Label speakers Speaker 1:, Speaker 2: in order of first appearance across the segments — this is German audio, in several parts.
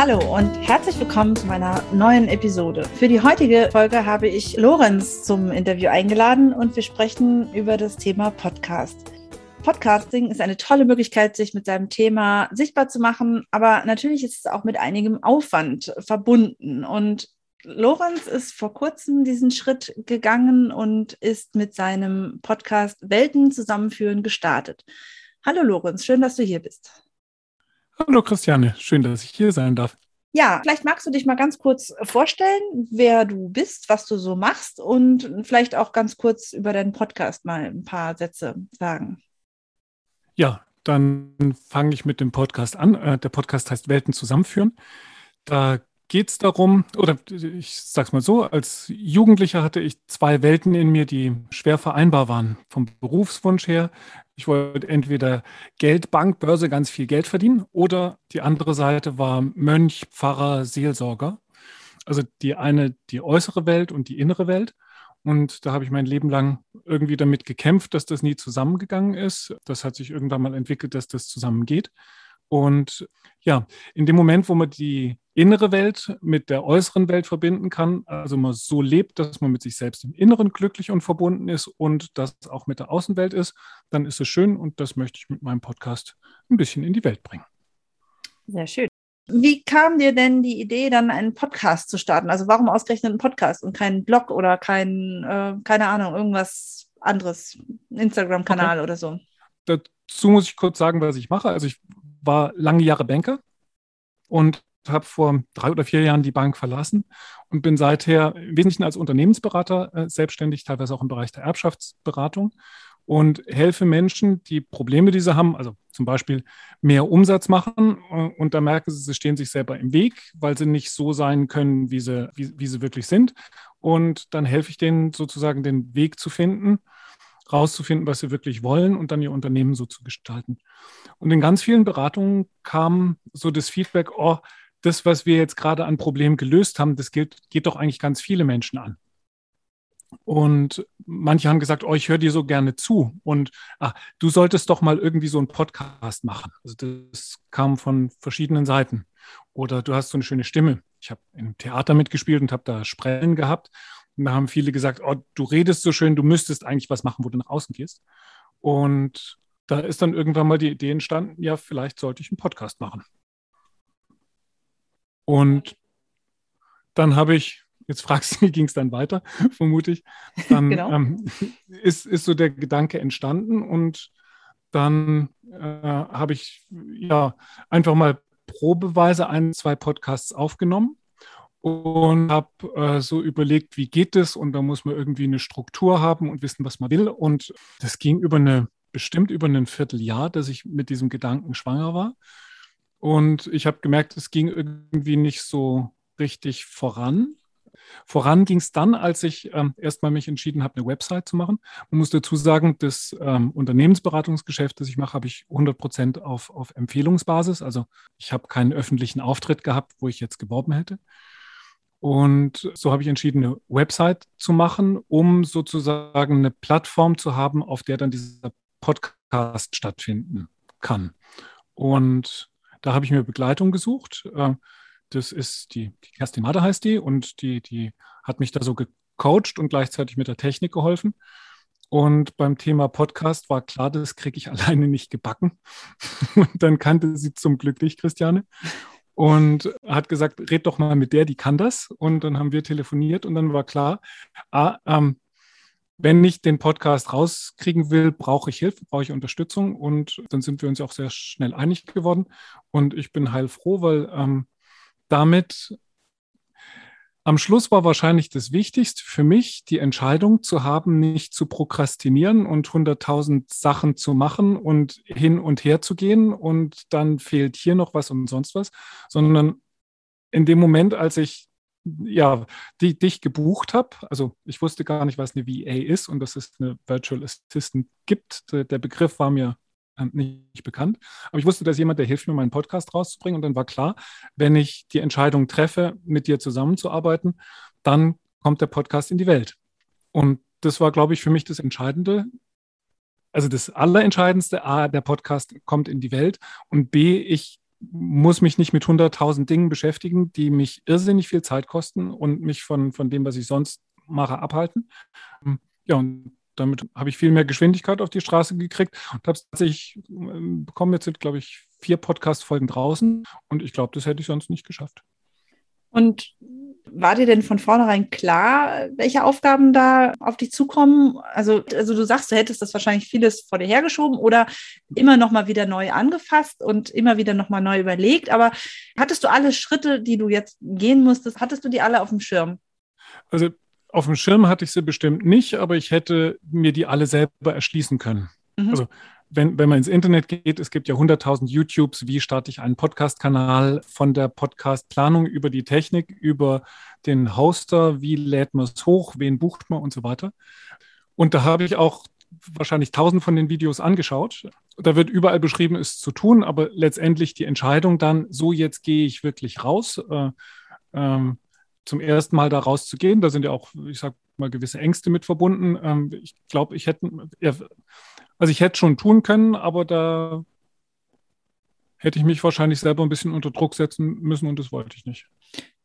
Speaker 1: Hallo und herzlich willkommen zu meiner neuen Episode. Für die heutige Folge habe ich Lorenz zum Interview eingeladen und wir sprechen über das Thema Podcast. Podcasting ist eine tolle Möglichkeit, sich mit seinem Thema sichtbar zu machen, aber natürlich ist es auch mit einigem Aufwand verbunden. Und Lorenz ist vor kurzem diesen Schritt gegangen und ist mit seinem Podcast Welten zusammenführen gestartet. Hallo Lorenz, schön, dass du hier bist.
Speaker 2: Hallo Christiane, schön, dass ich hier sein darf.
Speaker 1: Ja, vielleicht magst du dich mal ganz kurz vorstellen, wer du bist, was du so machst und vielleicht auch ganz kurz über deinen Podcast mal ein paar Sätze sagen.
Speaker 2: Ja, dann fange ich mit dem Podcast an. Äh, der Podcast heißt Welten zusammenführen. Da geht es darum, oder ich sage es mal so, als Jugendlicher hatte ich zwei Welten in mir, die schwer vereinbar waren. Vom Berufswunsch her, ich wollte entweder Geld, Bank, Börse, ganz viel Geld verdienen oder die andere Seite war Mönch, Pfarrer, Seelsorger. Also die eine, die äußere Welt und die innere Welt. Und da habe ich mein Leben lang irgendwie damit gekämpft, dass das nie zusammengegangen ist. Das hat sich irgendwann mal entwickelt, dass das zusammengeht. Und ja, in dem Moment, wo man die innere Welt mit der äußeren Welt verbinden kann, also man so lebt, dass man mit sich selbst im Inneren glücklich und verbunden ist und das auch mit der Außenwelt ist, dann ist es schön und das möchte ich mit meinem Podcast ein bisschen in die Welt bringen.
Speaker 1: Sehr schön. Wie kam dir denn die Idee, dann einen Podcast zu starten? Also warum ausgerechnet einen Podcast und keinen Blog oder kein, äh, keine Ahnung, irgendwas anderes, Instagram-Kanal okay. oder so?
Speaker 2: Dazu muss ich kurz sagen, was ich mache. Also ich war lange Jahre Banker und habe vor drei oder vier Jahren die Bank verlassen und bin seither im Wesentlichen als Unternehmensberater äh, selbstständig, teilweise auch im Bereich der Erbschaftsberatung und helfe Menschen, die Probleme, die sie haben, also zum Beispiel mehr Umsatz machen äh, und da merken sie, sie stehen sich selber im Weg, weil sie nicht so sein können, wie sie, wie, wie sie wirklich sind. Und dann helfe ich denen sozusagen den Weg zu finden, rauszufinden, was sie wirklich wollen und dann ihr Unternehmen so zu gestalten. Und in ganz vielen Beratungen kam so das Feedback, oh, das, was wir jetzt gerade an Problemen gelöst haben, das geht, geht doch eigentlich ganz viele Menschen an. Und manche haben gesagt, oh, ich höre dir so gerne zu. Und ah, du solltest doch mal irgendwie so einen Podcast machen. Also das kam von verschiedenen Seiten. Oder du hast so eine schöne Stimme. Ich habe im Theater mitgespielt und habe da Sprellen gehabt. Da haben viele gesagt, oh, du redest so schön, du müsstest eigentlich was machen, wo du nach außen gehst. Und da ist dann irgendwann mal die Idee entstanden, ja, vielleicht sollte ich einen Podcast machen. Und dann habe ich, jetzt fragst du, wie ging es dann weiter, vermute ich, dann genau. ähm, ist, ist so der Gedanke entstanden und dann äh, habe ich ja einfach mal probeweise ein, zwei Podcasts aufgenommen und habe äh, so überlegt, wie geht es und da muss man irgendwie eine Struktur haben und wissen, was man will und das ging über eine bestimmt über ein Vierteljahr, dass ich mit diesem Gedanken schwanger war und ich habe gemerkt, es ging irgendwie nicht so richtig voran. Voran ging es dann, als ich ähm, erstmal mich entschieden habe, eine Website zu machen. Man muss dazu sagen, das ähm, Unternehmensberatungsgeschäft, das ich mache, habe ich 100 Prozent auf, auf Empfehlungsbasis. Also ich habe keinen öffentlichen Auftritt gehabt, wo ich jetzt geworben hätte. Und so habe ich entschieden, eine Website zu machen, um sozusagen eine Plattform zu haben, auf der dann dieser Podcast stattfinden kann. Und da habe ich mir Begleitung gesucht. Ähm, das ist die, die Kerstin Mader heißt die und die, die hat mich da so gecoacht und gleichzeitig mit der Technik geholfen. Und beim Thema Podcast war klar, das kriege ich alleine nicht gebacken. Und dann kannte sie zum Glück dich, Christiane. Und hat gesagt, red doch mal mit der, die kann das. Und dann haben wir telefoniert und dann war klar, ah, ähm, wenn ich den Podcast rauskriegen will, brauche ich Hilfe, brauche ich Unterstützung und dann sind wir uns auch sehr schnell einig geworden und ich bin heilfroh, weil ähm, damit am Schluss war wahrscheinlich das Wichtigste für mich, die Entscheidung zu haben, nicht zu prokrastinieren und hunderttausend Sachen zu machen und hin und her zu gehen und dann fehlt hier noch was und sonst was, sondern in dem Moment, als ich ja, die, dich gebucht habe, also ich wusste gar nicht, was eine VA ist und dass es eine Virtual Assistant gibt. Der Begriff war mir nicht bekannt. Aber ich wusste, dass jemand, der hilft mir, meinen Podcast rauszubringen. Und dann war klar, wenn ich die Entscheidung treffe, mit dir zusammenzuarbeiten, dann kommt der Podcast in die Welt. Und das war, glaube ich, für mich das Entscheidende. Also das Allerentscheidendste, A, der Podcast kommt in die Welt und B, ich muss mich nicht mit 100.000 Dingen beschäftigen, die mich irrsinnig viel Zeit kosten und mich von, von dem, was ich sonst mache, abhalten. Ja, und damit habe ich viel mehr Geschwindigkeit auf die Straße gekriegt und habe tatsächlich ähm, bekommen jetzt sind, glaube ich, vier Podcast-Folgen draußen und ich glaube, das hätte ich sonst nicht geschafft.
Speaker 1: Und war dir denn von vornherein klar, welche Aufgaben da auf dich zukommen? Also, also du sagst, du hättest das wahrscheinlich vieles vor dir hergeschoben oder immer noch mal wieder neu angefasst und immer wieder noch mal neu überlegt. Aber hattest du alle Schritte, die du jetzt gehen musstest, hattest du die alle auf dem Schirm?
Speaker 2: Also auf dem Schirm hatte ich sie bestimmt nicht, aber ich hätte mir die alle selber erschließen können. Mhm. Also wenn, wenn man ins Internet geht, es gibt ja 100.000 YouTubes, wie starte ich einen Podcast-Kanal, von der Podcast-Planung über die Technik, über den Hoster, wie lädt man es hoch, wen bucht man und so weiter. Und da habe ich auch wahrscheinlich tausend von den Videos angeschaut. Da wird überall beschrieben, es zu tun, aber letztendlich die Entscheidung dann, so jetzt gehe ich wirklich raus. Äh, ähm, zum ersten Mal da rauszugehen. Da sind ja auch, ich sag mal, gewisse Ängste mit verbunden. Ähm, ich glaube, ich hätte, also ich hätte schon tun können, aber da hätte ich mich wahrscheinlich selber ein bisschen unter Druck setzen müssen und das wollte ich nicht.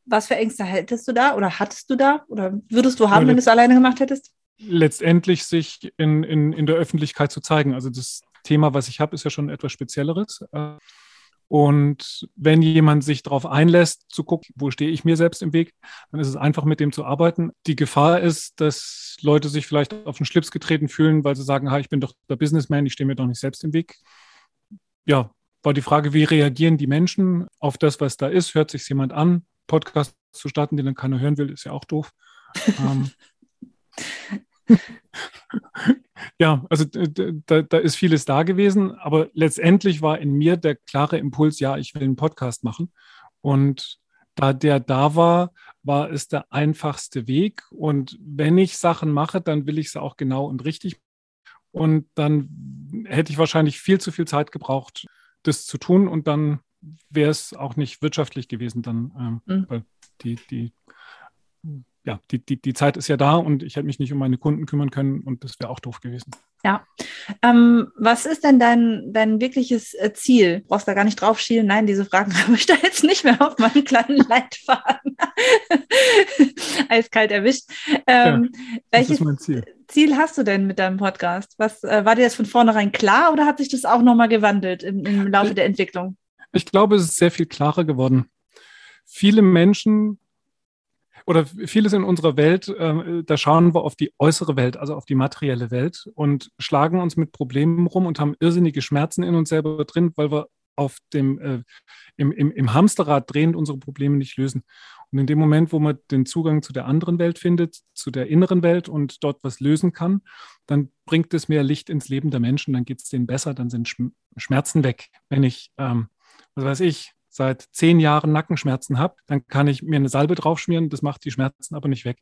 Speaker 1: Was für Ängste hättest du da oder hattest du da oder würdest du haben, Weil wenn du es alleine gemacht hättest?
Speaker 2: Letztendlich sich in, in, in der Öffentlichkeit zu zeigen. Also das Thema, was ich habe, ist ja schon etwas Spezielleres. Und wenn jemand sich darauf einlässt, zu gucken, wo stehe ich mir selbst im Weg, dann ist es einfach mit dem zu arbeiten. Die Gefahr ist, dass Leute sich vielleicht auf den Schlips getreten fühlen, weil sie sagen, ha, ich bin doch der Businessman, ich stehe mir doch nicht selbst im Weg. Ja, war die Frage, wie reagieren die Menschen auf das, was da ist? Hört sich jemand an? Podcast zu starten, den dann keiner hören will, ist ja auch doof. ähm, ja, also da, da, ist vieles da gewesen, aber letztendlich war in mir der klare Impuls, ja, ich will einen Podcast machen. Und da der da war, war es der einfachste Weg. Und wenn ich Sachen mache, dann will ich sie auch genau und richtig. Und dann hätte ich wahrscheinlich viel zu viel Zeit gebraucht, das zu tun. Und dann wäre es auch nicht wirtschaftlich gewesen, dann, ähm, mhm. weil die, die ja, die, die, die Zeit ist ja da und ich hätte mich nicht um meine Kunden kümmern können und das wäre auch doof gewesen.
Speaker 1: Ja. Ähm, was ist denn dein, dein wirkliches äh, Ziel? Du brauchst da gar nicht drauf schielen. Nein, diese Fragen habe ich da jetzt nicht mehr auf meinen kleinen Leitfaden. Eiskalt erwischt. Ähm, ja, welches Ziel. Ziel. hast du denn mit deinem Podcast? Was äh, war dir das von vornherein klar oder hat sich das auch nochmal gewandelt im, im Laufe der Entwicklung?
Speaker 2: Ich glaube, es ist sehr viel klarer geworden. Viele Menschen oder vieles in unserer Welt, äh, da schauen wir auf die äußere Welt, also auf die materielle Welt und schlagen uns mit Problemen rum und haben irrsinnige Schmerzen in uns selber drin, weil wir auf dem, äh, im, im, im Hamsterrad drehend unsere Probleme nicht lösen. Und in dem Moment, wo man den Zugang zu der anderen Welt findet, zu der inneren Welt und dort was lösen kann, dann bringt es mehr Licht ins Leben der Menschen, dann geht es denen besser, dann sind Schmerzen weg. Wenn ich, ähm, was weiß ich, seit zehn Jahren Nackenschmerzen habe, dann kann ich mir eine Salbe draufschmieren, das macht die Schmerzen aber nicht weg.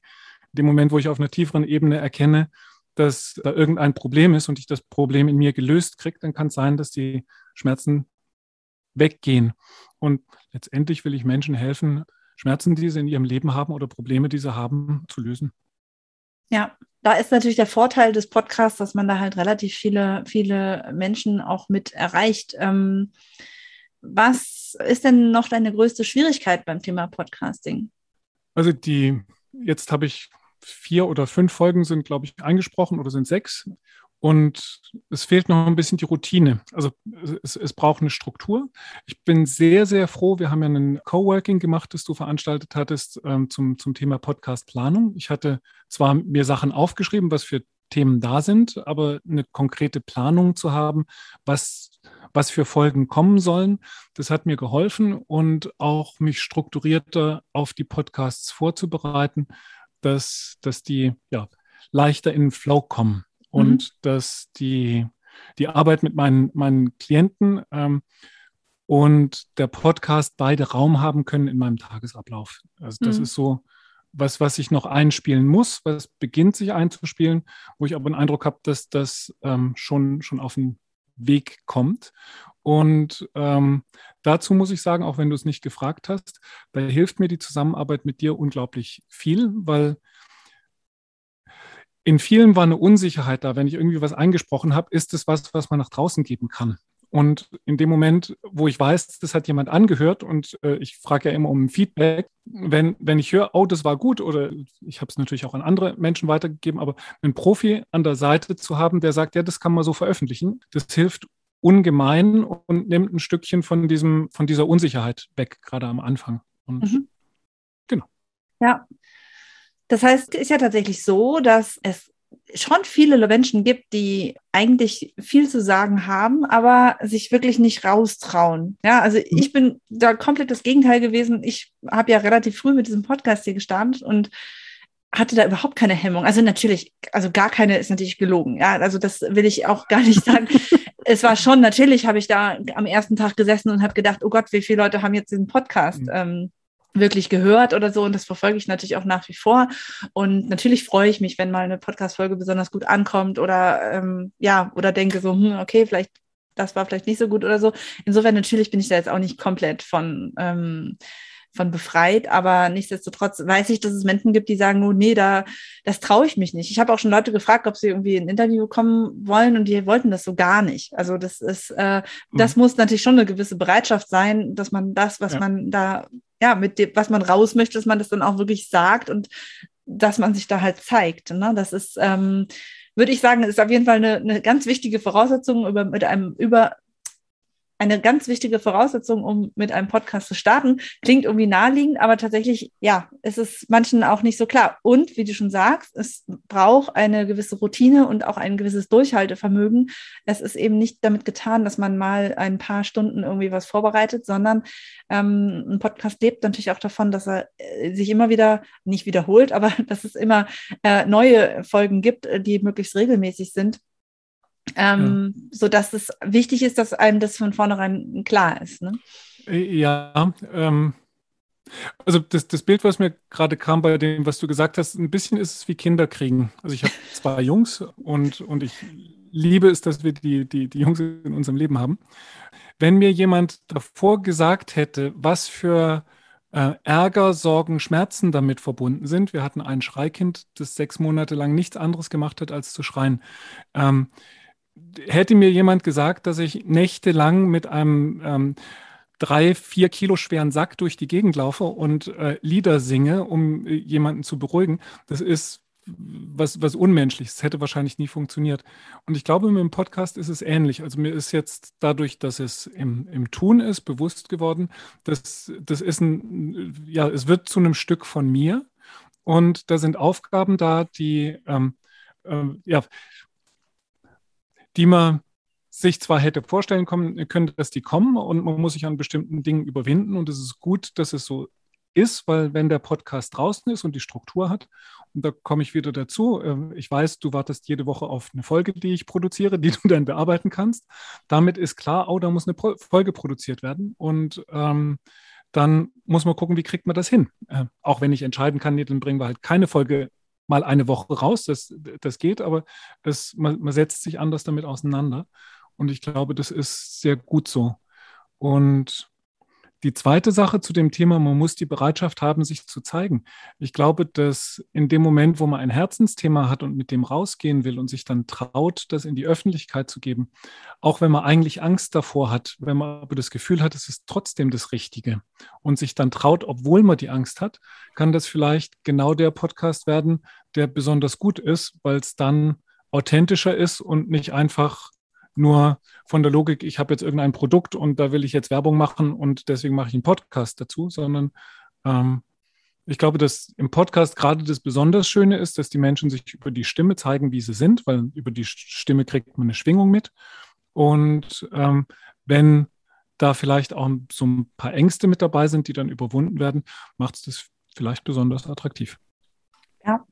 Speaker 2: In dem Moment, wo ich auf einer tieferen Ebene erkenne, dass da irgendein Problem ist und ich das Problem in mir gelöst kriege, dann kann es sein, dass die Schmerzen weggehen. Und letztendlich will ich Menschen helfen, Schmerzen, die sie in ihrem Leben haben oder Probleme, die sie haben, zu lösen.
Speaker 1: Ja, da ist natürlich der Vorteil des Podcasts, dass man da halt relativ viele, viele Menschen auch mit erreicht. Ähm, was ist denn noch deine größte Schwierigkeit beim Thema Podcasting?
Speaker 2: Also die, jetzt habe ich vier oder fünf Folgen sind, glaube ich, eingesprochen oder sind sechs. Und es fehlt noch ein bisschen die Routine. Also es, es, braucht eine Struktur. Ich bin sehr, sehr froh. Wir haben ja einen Coworking gemacht, das du veranstaltet hattest ähm, zum, zum Thema Podcast-Planung. Ich hatte zwar mir Sachen aufgeschrieben, was für Themen da sind, aber eine konkrete Planung zu haben, was, was für Folgen kommen sollen, das hat mir geholfen und auch mich strukturierter auf die Podcasts vorzubereiten, dass, dass die ja, leichter in den Flow kommen und mhm. dass die, die Arbeit mit meinen, meinen Klienten ähm, und der Podcast beide Raum haben können in meinem Tagesablauf. Also das mhm. ist so was, was ich noch einspielen muss, was beginnt sich einzuspielen, wo ich aber den Eindruck habe, dass das ähm, schon, schon auf den Weg kommt. Und ähm, dazu muss ich sagen, auch wenn du es nicht gefragt hast, da hilft mir die Zusammenarbeit mit dir unglaublich viel, weil in vielen war eine Unsicherheit da. Wenn ich irgendwie was eingesprochen habe, ist es was, was man nach draußen geben kann. Und in dem Moment, wo ich weiß, das hat jemand angehört und äh, ich frage ja immer um Feedback, wenn, wenn ich höre, oh, das war gut oder ich habe es natürlich auch an andere Menschen weitergegeben, aber einen Profi an der Seite zu haben, der sagt, ja, das kann man so veröffentlichen, das hilft ungemein und nimmt ein Stückchen von diesem, von dieser Unsicherheit weg, gerade am Anfang. Und mhm.
Speaker 1: genau. Ja. Das heißt, es ist ja tatsächlich so, dass es schon viele Menschen gibt, die eigentlich viel zu sagen haben, aber sich wirklich nicht raustrauen. Ja, also mhm. ich bin da komplett das Gegenteil gewesen. Ich habe ja relativ früh mit diesem Podcast hier gestartet und hatte da überhaupt keine Hemmung. Also natürlich, also gar keine ist natürlich gelogen. Ja, also das will ich auch gar nicht sagen. es war schon, natürlich habe ich da am ersten Tag gesessen und habe gedacht, oh Gott, wie viele Leute haben jetzt diesen Podcast? Mhm. Ähm, wirklich gehört oder so. Und das verfolge ich natürlich auch nach wie vor. Und natürlich freue ich mich, wenn mal eine Podcast-Folge besonders gut ankommt oder ähm, ja, oder denke so, hm, okay, vielleicht das war vielleicht nicht so gut oder so. Insofern natürlich bin ich da jetzt auch nicht komplett von ähm, von befreit, aber nichtsdestotrotz weiß ich, dass es Menschen gibt, die sagen, oh nee, da, das traue ich mich nicht. Ich habe auch schon Leute gefragt, ob sie irgendwie in ein Interview kommen wollen und die wollten das so gar nicht. Also das ist, äh, mhm. das muss natürlich schon eine gewisse Bereitschaft sein, dass man das, was ja. man da, ja, mit dem, was man raus möchte, dass man das dann auch wirklich sagt und dass man sich da halt zeigt. Ne? Das ist, ähm, würde ich sagen, ist auf jeden Fall eine, eine ganz wichtige Voraussetzung, über, mit einem über eine ganz wichtige Voraussetzung, um mit einem Podcast zu starten. Klingt irgendwie naheliegend, aber tatsächlich, ja, ist es manchen auch nicht so klar. Und wie du schon sagst, es braucht eine gewisse Routine und auch ein gewisses Durchhaltevermögen. Es ist eben nicht damit getan, dass man mal ein paar Stunden irgendwie was vorbereitet, sondern ähm, ein Podcast lebt natürlich auch davon, dass er äh, sich immer wieder nicht wiederholt, aber dass es immer äh, neue Folgen gibt, äh, die möglichst regelmäßig sind ähm, ja. so dass es wichtig ist, dass einem das von vornherein klar ist. Ne?
Speaker 2: Äh, ja, ähm, also das, das Bild, was mir gerade kam bei dem, was du gesagt hast, ein bisschen ist es wie Kinder kriegen. Also ich habe zwei Jungs und, und ich liebe es, dass wir die, die, die Jungs in unserem Leben haben. Wenn mir jemand davor gesagt hätte, was für äh, Ärger, Sorgen, Schmerzen damit verbunden sind. Wir hatten ein Schreikind, das sechs Monate lang nichts anderes gemacht hat, als zu schreien. Ähm, hätte mir jemand gesagt, dass ich nächtelang mit einem ähm, drei, vier Kilo schweren Sack durch die Gegend laufe und äh, Lieder singe, um äh, jemanden zu beruhigen, das ist was, was Unmenschliches. Das hätte wahrscheinlich nie funktioniert. Und ich glaube, mit dem Podcast ist es ähnlich. Also mir ist jetzt dadurch, dass es im, im Tun ist, bewusst geworden, dass das ist ein, ja, es wird zu einem Stück von mir. Und da sind Aufgaben da, die, ähm, äh, ja, die man sich zwar hätte vorstellen können, dass die kommen und man muss sich an bestimmten Dingen überwinden und es ist gut, dass es so ist, weil wenn der Podcast draußen ist und die Struktur hat, und da komme ich wieder dazu, äh, ich weiß, du wartest jede Woche auf eine Folge, die ich produziere, die du dann bearbeiten kannst. Damit ist klar, oh, da muss eine Folge produziert werden und ähm, dann muss man gucken, wie kriegt man das hin. Äh, auch wenn ich entscheiden kann, nee, dann bringen wir halt keine Folge mal eine Woche raus, das, das geht, aber das, man, man setzt sich anders damit auseinander. Und ich glaube, das ist sehr gut so. Und die zweite Sache zu dem Thema, man muss die Bereitschaft haben, sich zu zeigen. Ich glaube, dass in dem Moment, wo man ein Herzensthema hat und mit dem rausgehen will und sich dann traut, das in die Öffentlichkeit zu geben, auch wenn man eigentlich Angst davor hat, wenn man aber das Gefühl hat, es ist trotzdem das Richtige und sich dann traut, obwohl man die Angst hat, kann das vielleicht genau der Podcast werden, der besonders gut ist, weil es dann authentischer ist und nicht einfach nur von der Logik, ich habe jetzt irgendein Produkt und da will ich jetzt Werbung machen und deswegen mache ich einen Podcast dazu, sondern ähm, Ich glaube, dass im Podcast gerade das besonders Schöne ist, dass die Menschen sich über die Stimme zeigen, wie sie sind, weil über die Stimme kriegt man eine Schwingung mit. Und ähm, wenn da vielleicht auch so ein paar Ängste mit dabei sind, die dann überwunden werden, macht es das vielleicht besonders attraktiv.
Speaker 1: Ja,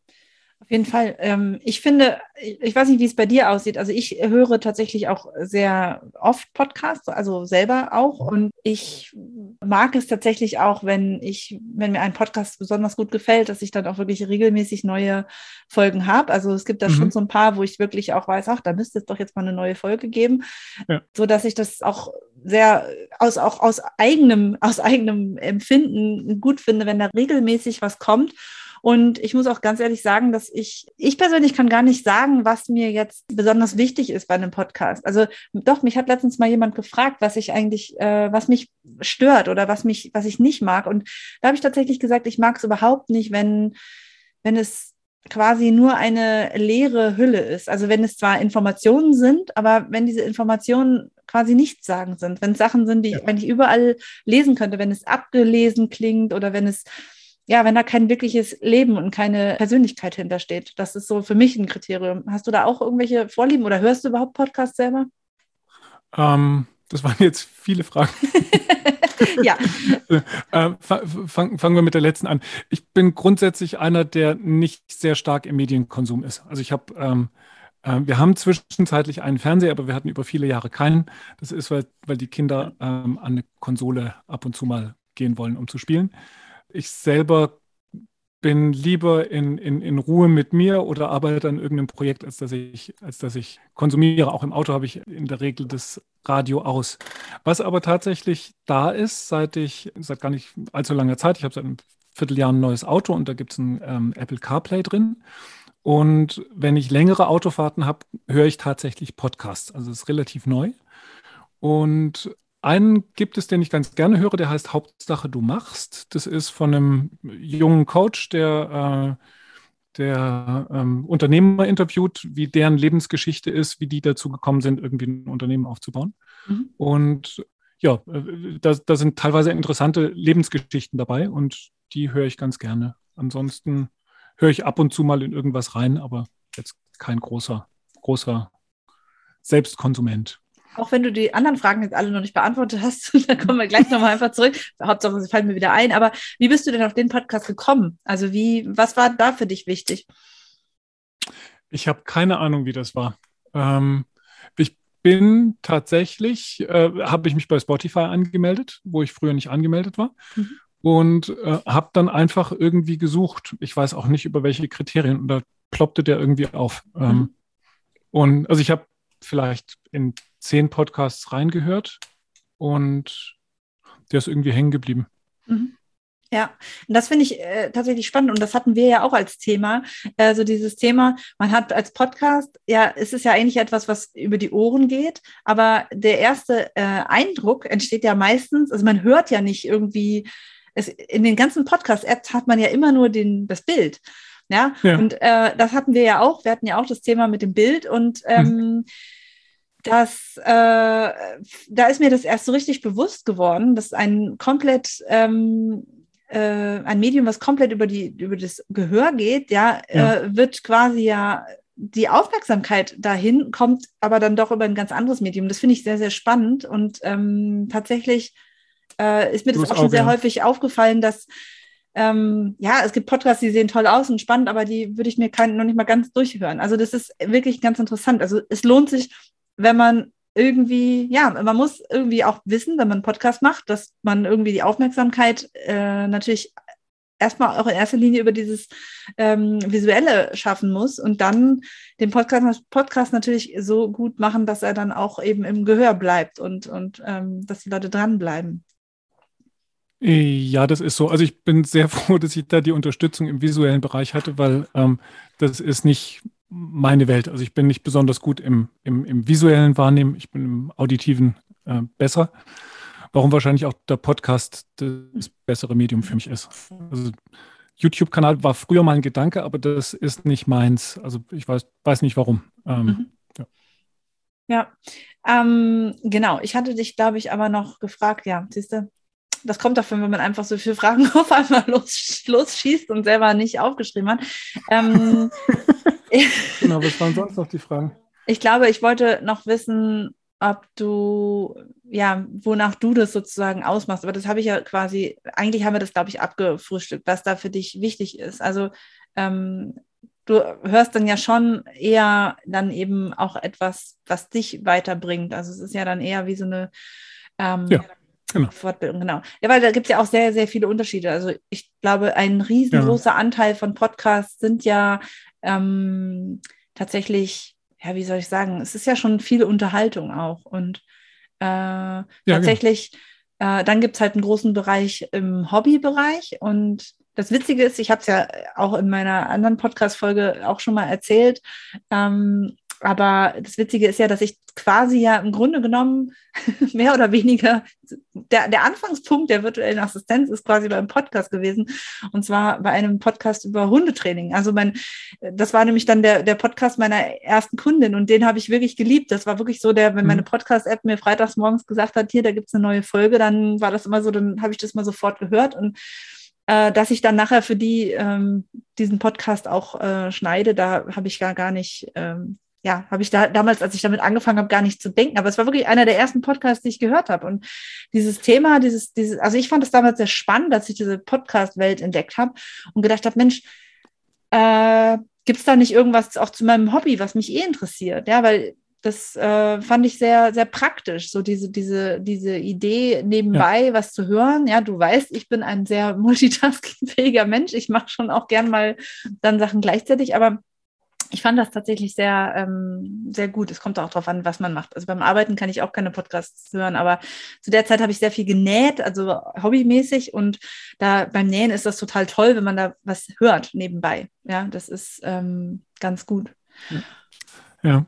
Speaker 1: jeden Fall. Ähm, ich finde, ich weiß nicht, wie es bei dir aussieht. Also ich höre tatsächlich auch sehr oft Podcasts, also selber auch. Und ich mag es tatsächlich auch, wenn ich, wenn mir ein Podcast besonders gut gefällt, dass ich dann auch wirklich regelmäßig neue Folgen habe. Also es gibt da mhm. schon so ein paar, wo ich wirklich auch weiß, ach, da müsste es doch jetzt mal eine neue Folge geben, ja. so dass ich das auch sehr aus auch aus eigenem aus eigenem Empfinden gut finde, wenn da regelmäßig was kommt und ich muss auch ganz ehrlich sagen, dass ich, ich persönlich kann gar nicht sagen, was mir jetzt besonders wichtig ist bei einem Podcast. Also doch, mich hat letztens mal jemand gefragt, was ich eigentlich, äh, was mich stört oder was mich, was ich nicht mag. Und da habe ich tatsächlich gesagt, ich mag es überhaupt nicht, wenn, wenn es quasi nur eine leere Hülle ist. Also wenn es zwar Informationen sind, aber wenn diese Informationen quasi nichts sagen sind, wenn es Sachen sind, die ja. ich eigentlich überall lesen könnte, wenn es abgelesen klingt oder wenn es ja, wenn da kein wirkliches Leben und keine Persönlichkeit hintersteht. Das ist so für mich ein Kriterium. Hast du da auch irgendwelche Vorlieben oder hörst du überhaupt Podcasts selber?
Speaker 2: Ähm, das waren jetzt viele Fragen.
Speaker 1: ja.
Speaker 2: äh, fang, fangen wir mit der letzten an. Ich bin grundsätzlich einer, der nicht sehr stark im Medienkonsum ist. Also ich habe ähm, äh, wir haben zwischenzeitlich einen Fernseher, aber wir hatten über viele Jahre keinen. Das ist, weil, weil die Kinder ähm, an eine Konsole ab und zu mal gehen wollen, um zu spielen ich selber bin lieber in, in, in Ruhe mit mir oder arbeite an irgendeinem Projekt, als dass ich, als dass ich konsumiere. Auch im Auto habe ich in der Regel das Radio aus. Was aber tatsächlich da ist, seit ich, seit gar nicht allzu langer Zeit, ich habe seit einem Vierteljahr ein neues Auto und da gibt es ein ähm, Apple CarPlay drin. Und wenn ich längere Autofahrten habe, höre ich tatsächlich Podcasts. Also es ist relativ neu. Und einen gibt es, den ich ganz gerne höre, der heißt Hauptsache du machst. Das ist von einem jungen Coach, der, äh, der ähm, Unternehmer interviewt, wie deren Lebensgeschichte ist, wie die dazu gekommen sind, irgendwie ein Unternehmen aufzubauen. Mhm. Und ja, äh, da, da sind teilweise interessante Lebensgeschichten dabei und die höre ich ganz gerne. Ansonsten höre ich ab und zu mal in irgendwas rein, aber jetzt kein großer, großer Selbstkonsument.
Speaker 1: Auch wenn du die anderen Fragen jetzt alle noch nicht beantwortet hast, dann kommen wir gleich nochmal einfach zurück. Hauptsache, sie fallen mir wieder ein. Aber wie bist du denn auf den Podcast gekommen? Also wie, was war da für dich wichtig?
Speaker 2: Ich habe keine Ahnung, wie das war. Ähm, ich bin tatsächlich, äh, habe ich mich bei Spotify angemeldet, wo ich früher nicht angemeldet war. Mhm. Und äh, habe dann einfach irgendwie gesucht. Ich weiß auch nicht, über welche Kriterien. Und da ploppte der irgendwie auf. Ähm, mhm. Und also ich habe vielleicht in zehn Podcasts reingehört und der ist irgendwie hängen geblieben.
Speaker 1: Mhm. Ja, und das finde ich äh, tatsächlich spannend und das hatten wir ja auch als Thema. Also dieses Thema, man hat als Podcast, ja, es ist ja eigentlich etwas, was über die Ohren geht, aber der erste äh, Eindruck entsteht ja meistens, also man hört ja nicht irgendwie, es, in den ganzen Podcast-Apps hat man ja immer nur den, das Bild. Ja, ja. und äh, das hatten wir ja auch, wir hatten ja auch das Thema mit dem Bild und ähm, hm dass äh, da ist mir das erst so richtig bewusst geworden, dass ein komplett ähm, äh, ein Medium, was komplett über die über das Gehör geht, ja, ja. Äh, wird quasi ja die Aufmerksamkeit dahin kommt, aber dann doch über ein ganz anderes Medium. Das finde ich sehr sehr spannend und ähm, tatsächlich äh, ist mir das auch schon sehr häufig aufgefallen, dass ähm, ja, es gibt Podcasts, die sehen toll aus und spannend, aber die würde ich mir kein, noch nicht mal ganz durchhören. Also das ist wirklich ganz interessant. Also es lohnt sich wenn man irgendwie, ja, man muss irgendwie auch wissen, wenn man einen Podcast macht, dass man irgendwie die Aufmerksamkeit äh, natürlich erstmal auch in erster Linie über dieses ähm, Visuelle schaffen muss und dann den Podcast, Podcast natürlich so gut machen, dass er dann auch eben im Gehör bleibt und, und ähm, dass die Leute dranbleiben.
Speaker 2: Ja, das ist so. Also ich bin sehr froh, dass ich da die Unterstützung im visuellen Bereich hatte, weil ähm, das ist nicht meine Welt. Also ich bin nicht besonders gut im, im, im visuellen Wahrnehmen, ich bin im auditiven äh, besser. Warum wahrscheinlich auch der Podcast das bessere Medium für mich ist. Also YouTube-Kanal war früher mal ein Gedanke, aber das ist nicht meins. Also ich weiß, weiß nicht warum. Ähm, mhm.
Speaker 1: Ja, ja. Ähm, genau. Ich hatte dich, glaube ich, aber noch gefragt, ja, siehst du, das kommt davon, wenn man einfach so viele Fragen auf einmal los, losschießt und selber nicht aufgeschrieben hat. Ähm,
Speaker 2: genau, was waren sonst noch die Fragen?
Speaker 1: Ich glaube, ich wollte noch wissen, ob du, ja, wonach du das sozusagen ausmachst. Aber das habe ich ja quasi, eigentlich haben wir das, glaube ich, abgefrühstückt, was da für dich wichtig ist. Also ähm, du hörst dann ja schon eher dann eben auch etwas, was dich weiterbringt. Also es ist ja dann eher wie so eine ähm, ja, genau. Fortbildung, genau. Ja, weil da gibt es ja auch sehr, sehr viele Unterschiede. Also ich glaube, ein riesengroßer ja. Anteil von Podcasts sind ja ähm, tatsächlich, ja, wie soll ich sagen, es ist ja schon viel Unterhaltung auch. Und äh, ja, genau. tatsächlich, genau. äh, dann gibt es halt einen großen Bereich im Hobbybereich und das Witzige ist, ich habe es ja auch in meiner anderen Podcast-Folge auch schon mal erzählt, ähm, aber das Witzige ist ja, dass ich quasi ja im Grunde genommen mehr oder weniger, der, der Anfangspunkt der virtuellen Assistenz ist quasi beim Podcast gewesen. Und zwar bei einem Podcast über Hundetraining. Also mein, das war nämlich dann der, der Podcast meiner ersten Kundin und den habe ich wirklich geliebt. Das war wirklich so, der, wenn meine mhm. Podcast-App mir freitags morgens gesagt hat, hier, da gibt es eine neue Folge, dann war das immer so, dann habe ich das mal sofort gehört und äh, dass ich dann nachher für die ähm, diesen Podcast auch äh, schneide, da habe ich gar, gar nicht, ähm, ja, habe ich da damals, als ich damit angefangen habe, gar nicht zu denken. Aber es war wirklich einer der ersten Podcasts, die ich gehört habe. Und dieses Thema, dieses, dieses, also ich fand es damals sehr spannend, dass ich diese Podcast-Welt entdeckt habe und gedacht habe, Mensch, äh, gibt es da nicht irgendwas auch zu meinem Hobby, was mich eh interessiert? Ja, weil das äh, fand ich sehr, sehr praktisch, so diese, diese, diese Idee, nebenbei ja. was zu hören. Ja, du weißt, ich bin ein sehr multitaskingfähiger Mensch. Ich mache schon auch gern mal dann Sachen gleichzeitig, aber ich fand das tatsächlich sehr, ähm, sehr gut. Es kommt auch darauf an, was man macht. Also beim Arbeiten kann ich auch keine Podcasts hören, aber zu der Zeit habe ich sehr viel genäht, also hobbymäßig. Und da beim Nähen ist das total toll, wenn man da was hört nebenbei. Ja, das ist ähm, ganz gut.
Speaker 2: Ja,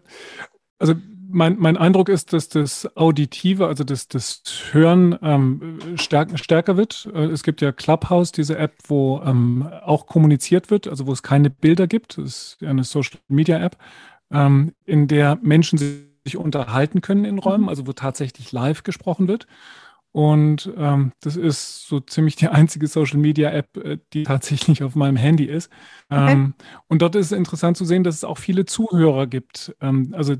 Speaker 2: also mein, mein Eindruck ist, dass das Auditive, also das, das Hören ähm, stärk, stärker wird. Äh, es gibt ja Clubhouse, diese App, wo ähm, auch kommuniziert wird, also wo es keine Bilder gibt. Das ist eine Social Media App, ähm, in der Menschen sich unterhalten können in Räumen, mhm. also wo tatsächlich live gesprochen wird. Und ähm, das ist so ziemlich die einzige Social Media App, äh, die tatsächlich auf meinem Handy ist. Okay. Ähm, und dort ist es interessant zu sehen, dass es auch viele Zuhörer gibt. Ähm, also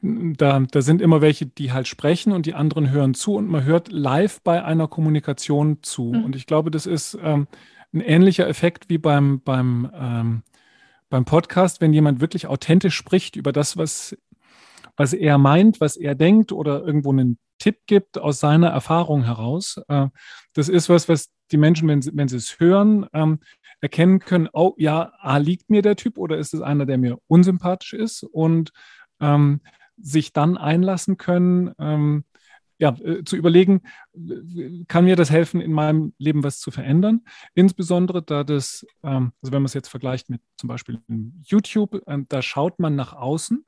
Speaker 2: da, da sind immer welche, die halt sprechen und die anderen hören zu und man hört live bei einer Kommunikation zu. Mhm. Und ich glaube, das ist ähm, ein ähnlicher Effekt wie beim, beim, ähm, beim Podcast, wenn jemand wirklich authentisch spricht über das, was, was er meint, was er denkt oder irgendwo einen Tipp gibt aus seiner Erfahrung heraus. Äh, das ist was, was die Menschen, wenn sie, wenn sie es hören, ähm, erkennen können, oh ja, A, liegt mir der Typ oder ist es einer, der mir unsympathisch ist und ähm, sich dann einlassen können, ähm, ja, äh, zu überlegen, kann mir das helfen, in meinem Leben was zu verändern? Insbesondere, da das, ähm, also wenn man es jetzt vergleicht mit zum Beispiel YouTube, äh, da schaut man nach außen.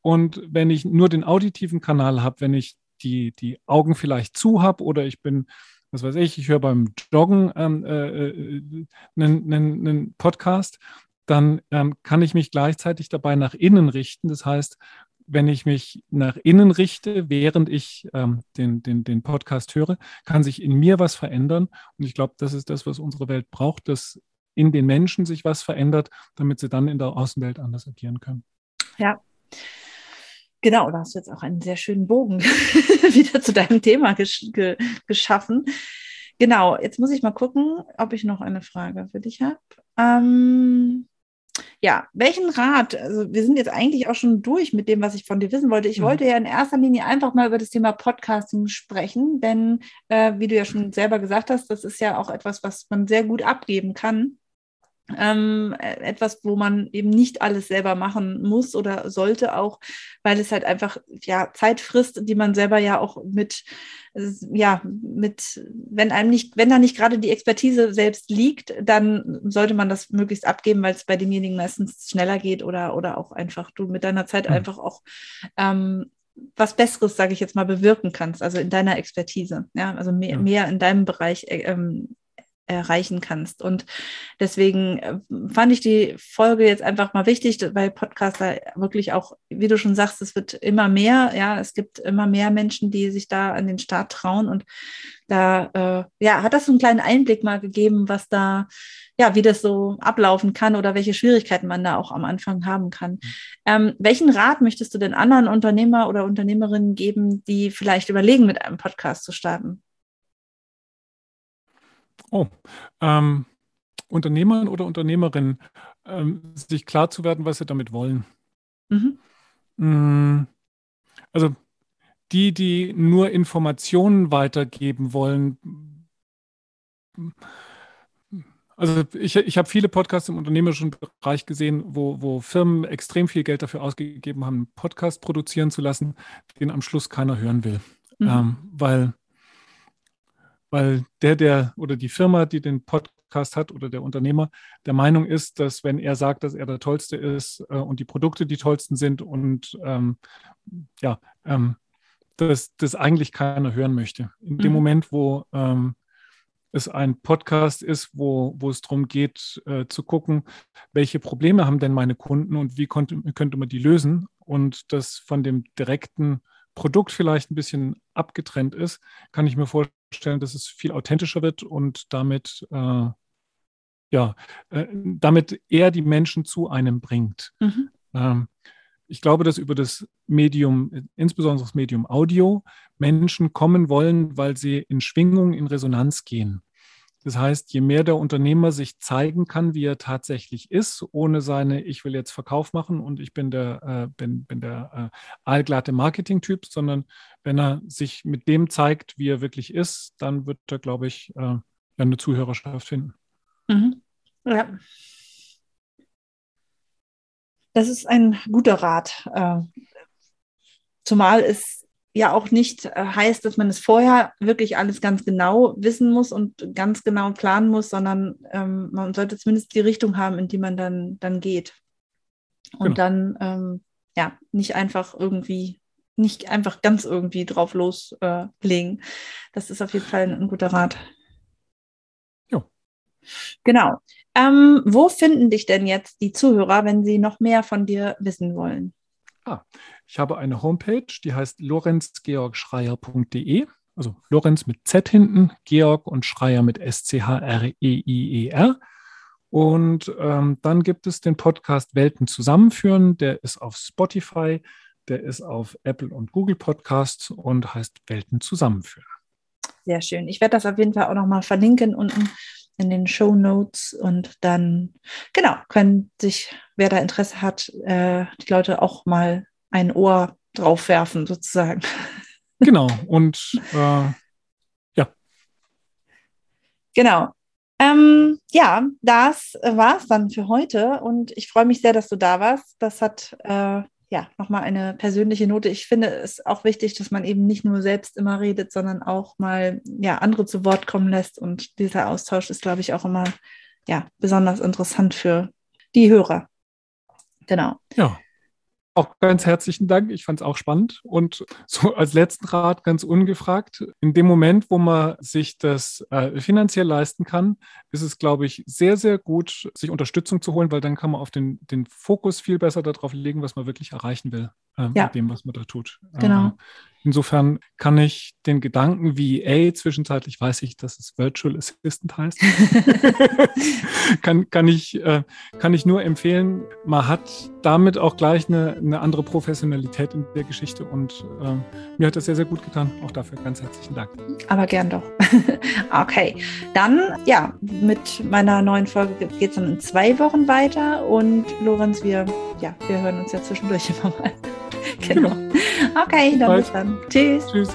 Speaker 2: Und wenn ich nur den auditiven Kanal habe, wenn ich die, die Augen vielleicht zu habe oder ich bin, was weiß ich, ich höre beim Joggen ähm, äh, äh, einen, einen Podcast, dann ähm, kann ich mich gleichzeitig dabei nach innen richten. Das heißt, wenn ich mich nach innen richte, während ich ähm, den, den, den Podcast höre, kann sich in mir was verändern. Und ich glaube, das ist das, was unsere Welt braucht, dass in den Menschen sich was verändert, damit sie dann in der Außenwelt anders agieren können.
Speaker 1: Ja. Genau, da hast du jetzt auch einen sehr schönen Bogen wieder zu deinem Thema gesch ge geschaffen. Genau, jetzt muss ich mal gucken, ob ich noch eine Frage für dich habe. Ähm, ja, welchen Rat, also wir sind jetzt eigentlich auch schon durch mit dem, was ich von dir wissen wollte. Ich mhm. wollte ja in erster Linie einfach mal über das Thema Podcasting sprechen, denn äh, wie du ja schon selber gesagt hast, das ist ja auch etwas, was man sehr gut abgeben kann ähm, äh, etwas, wo man eben nicht alles selber machen muss oder sollte auch, weil es halt einfach ja Zeit frisst, die man selber ja auch mit ja mit wenn einem nicht wenn da nicht gerade die Expertise selbst liegt, dann sollte man das möglichst abgeben, weil es bei demjenigen meistens schneller geht oder oder auch einfach du mit deiner Zeit mhm. einfach auch ähm, was Besseres, sage ich jetzt mal, bewirken kannst, also in deiner Expertise, ja, also mehr, mehr in deinem Bereich äh, ähm, erreichen kannst. Und deswegen äh, fand ich die Folge jetzt einfach mal wichtig, weil Podcaster wirklich auch, wie du schon sagst, es wird immer mehr, ja, es gibt immer mehr Menschen, die sich da an den Start trauen und da äh, ja, hat das so einen kleinen Einblick mal gegeben, was da, ja, wie das so ablaufen kann oder welche Schwierigkeiten man da auch am Anfang haben kann. Mhm. Ähm, welchen Rat möchtest du denn anderen Unternehmer oder Unternehmerinnen geben, die vielleicht überlegen, mit einem Podcast zu starten?
Speaker 2: Oh, ähm, Unternehmern oder Unternehmerinnen, ähm, sich klar zu werden, was sie damit wollen. Mhm. Mm, also die, die nur Informationen weitergeben wollen. Also ich, ich habe viele Podcasts im unternehmerischen Bereich gesehen, wo, wo Firmen extrem viel Geld dafür ausgegeben haben, einen Podcast produzieren zu lassen, den am Schluss keiner hören will. Mhm. Ähm, weil, weil der, der oder die Firma, die den Podcast hat oder der Unternehmer der Meinung ist, dass wenn er sagt, dass er der Tollste ist äh, und die Produkte die tollsten sind und ähm, ja, ähm, dass das eigentlich keiner hören möchte. In dem mhm. Moment, wo ähm, es ein Podcast ist, wo, wo es darum geht, äh, zu gucken, welche Probleme haben denn meine Kunden und wie konnte, könnte man die lösen und das von dem direkten Produkt vielleicht ein bisschen abgetrennt ist, kann ich mir vorstellen, dass es viel authentischer wird und damit, äh, ja, äh, damit eher die Menschen zu einem bringt. Mhm. Ähm, ich glaube, dass über das Medium, insbesondere das Medium Audio, Menschen kommen wollen, weil sie in Schwingung, in Resonanz gehen. Das heißt, je mehr der Unternehmer sich zeigen kann, wie er tatsächlich ist, ohne seine, ich will jetzt Verkauf machen und ich bin der, äh, bin, bin der äh, allglatte Marketing-Typ, sondern wenn er sich mit dem zeigt, wie er wirklich ist, dann wird er, glaube ich, äh, eine Zuhörerschaft finden. Mhm. Ja.
Speaker 1: Das ist ein guter Rat. Äh, zumal es ja auch nicht äh, heißt, dass man es vorher wirklich alles ganz genau wissen muss und ganz genau planen muss, sondern ähm, man sollte zumindest die Richtung haben, in die man dann, dann geht. Und genau. dann ähm, ja nicht einfach irgendwie, nicht einfach ganz irgendwie drauf loslegen. Äh, das ist auf jeden Fall ein, ein guter Rat. Ja. Genau. Ähm, wo finden dich denn jetzt die Zuhörer, wenn sie noch mehr von dir wissen wollen?
Speaker 2: Ah, ich habe eine Homepage, die heißt lorenzgeorgschreier.de. Also Lorenz mit Z hinten, Georg und Schreier mit S-C-H-R-E-I-E-R. E und ähm, dann gibt es den Podcast Welten zusammenführen. Der ist auf Spotify, der ist auf Apple und Google Podcasts und heißt Welten zusammenführen.
Speaker 1: Sehr schön. Ich werde das auf jeden Fall auch nochmal verlinken unten in den Show Notes und dann, genau, können sich, wer da Interesse hat, äh, die Leute auch mal ein Ohr drauf werfen, sozusagen.
Speaker 2: Genau, und äh, ja.
Speaker 1: Genau. Ähm, ja, das war es dann für heute und ich freue mich sehr, dass du da warst. Das hat äh, ja, nochmal eine persönliche Note. Ich finde es auch wichtig, dass man eben nicht nur selbst immer redet, sondern auch mal ja, andere zu Wort kommen lässt. Und dieser Austausch ist, glaube ich, auch immer ja, besonders interessant für die Hörer. Genau.
Speaker 2: Ja. Auch ganz herzlichen Dank. Ich fand es auch spannend. Und so als letzten Rat ganz ungefragt, in dem Moment, wo man sich das äh, finanziell leisten kann, ist es, glaube ich, sehr, sehr gut, sich Unterstützung zu holen, weil dann kann man auf den, den Fokus viel besser darauf legen, was man wirklich erreichen will äh, ja. mit dem, was man da tut.
Speaker 1: Genau. Äh,
Speaker 2: Insofern kann ich den Gedanken VA, zwischenzeitlich weiß ich, dass es Virtual Assistant heißt, kann, kann, ich, äh, kann ich nur empfehlen. Man hat damit auch gleich eine, eine andere Professionalität in der Geschichte und äh, mir hat das sehr, sehr gut getan. Auch dafür ganz herzlichen Dank.
Speaker 1: Aber gern doch. okay, dann ja, mit meiner neuen Folge geht es dann in zwei Wochen weiter und Lorenz, wir, ja, wir hören uns ja zwischendurch immer mal. Genau. Okay, dann bis dann. Tschüss. Tschüss.